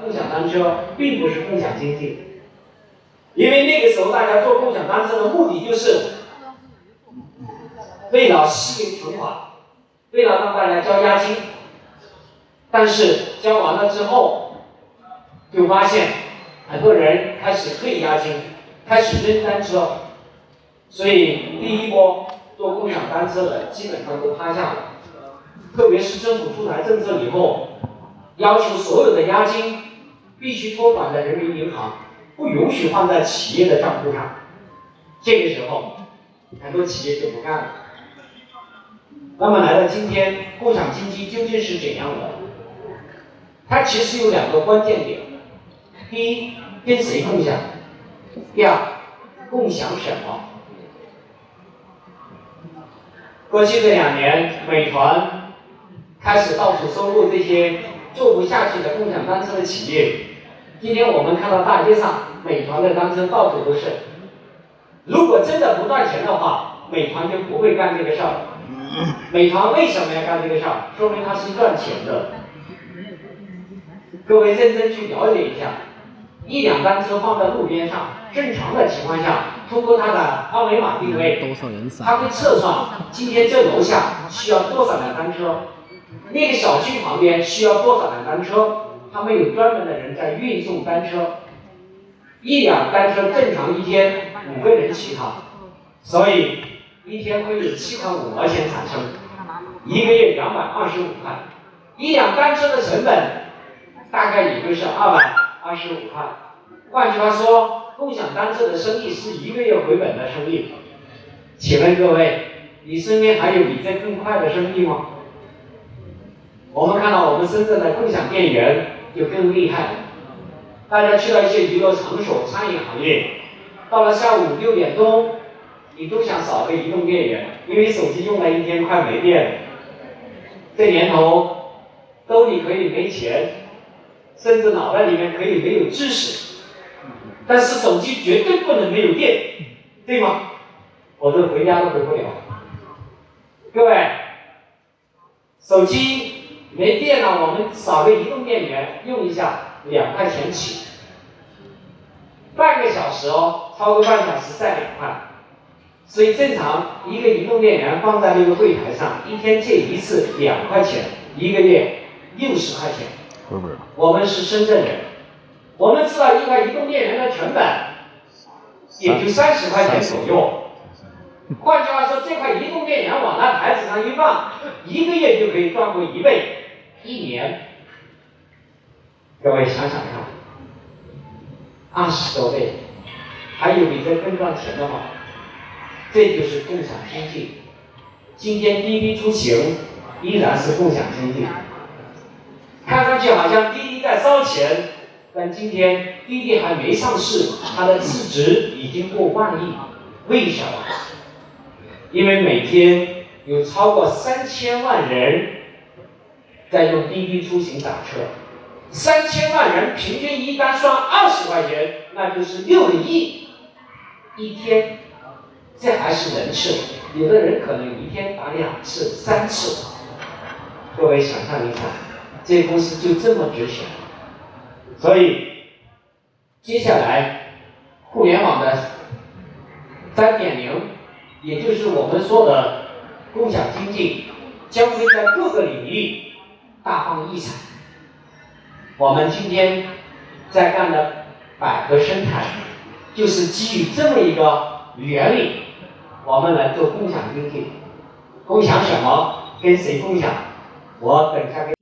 共享单车并不是共享经济，因为那个时候大家坐共享单车的目的就是为了吸引存款，为了让大家交押金，但是交完了之后，就发现很多人开始退押金，开始扔单车，所以第一波坐共享单车的基本上都趴下了，特别是政府出台政策以后。要求所有的押金必须托管在人民银行，不允许放在企业的账户上。这个时候，很多企业就不干了。那么来到今天，共享经济究竟是怎样的？它其实有两个关键点：第一，跟谁共享；第二，共享什么？过去这两年，美团开始到处收购这些。做不下去的共享单车的企业，今天我们看到大街上美团的单车到处都是。如果真的不赚钱的话，美团就不会干这个事儿。美团为什么要干这个事儿？说明它是赚钱的。各位认真去了解一下，一辆单车放在路边上，正常的情况下，通过它的二维码定位，它会测算今天这楼下需要多少辆单车。那个小区旁边需要多少辆单车？他们有专门的人在运送单车，一辆单车正常一天五个人骑它，所以一天会有七块五毛钱产生，一个月两百二十五块，一辆单车的成本大概也就是二百二十五块。换句话说，共享单车的生意是一个月回本的生意。请问各位，你身边还有比这更快的生意吗？我们看到我们深圳的共享电源就更厉害了。大家去了一些娱乐场所、餐饮行业，到了下午六点钟，你都想找个移动电源，因为手机用了一天快没电了。这年头，兜里可以没钱，甚至脑袋里面可以没有知识，但是手机绝对不能没有电，对吗？否则回家都回不了。各位，手机。没电了，我们找个移动电源用一下，两块钱起。半个小时哦，超过半小时再两块。所以正常一个移动电源放在那个柜台上，一天借一次两块钱，一个月六十块钱。我们是深圳人，我们知道一块移动电源的成本也就三十块钱左右。换句话说，这块移动电源往那台子上一放，一个月就可以赚过一倍。一年，各位想想看，二十多倍，还有比这更赚钱的吗？这就是共享经济。今天滴滴出行依然是共享经济，看上去好像滴滴在烧钱，但今天滴滴还没上市，它的市值已经过万亿。为什么？因为每天有超过三千万人。在用滴滴出行打车，三千万人平均一单算二十块钱，那就是六个亿一天，这还是人次，有的人可能一天打两次、三次。各位想象一下，这公司就这么值钱。所以，接下来互联网的三点零，也就是我们说的共享经济，将会在各个领域。大放异彩。我们今天在干的百合生态，就是基于这么一个原理，我们来做共享经济。共享什么？跟谁共享？我等下跟。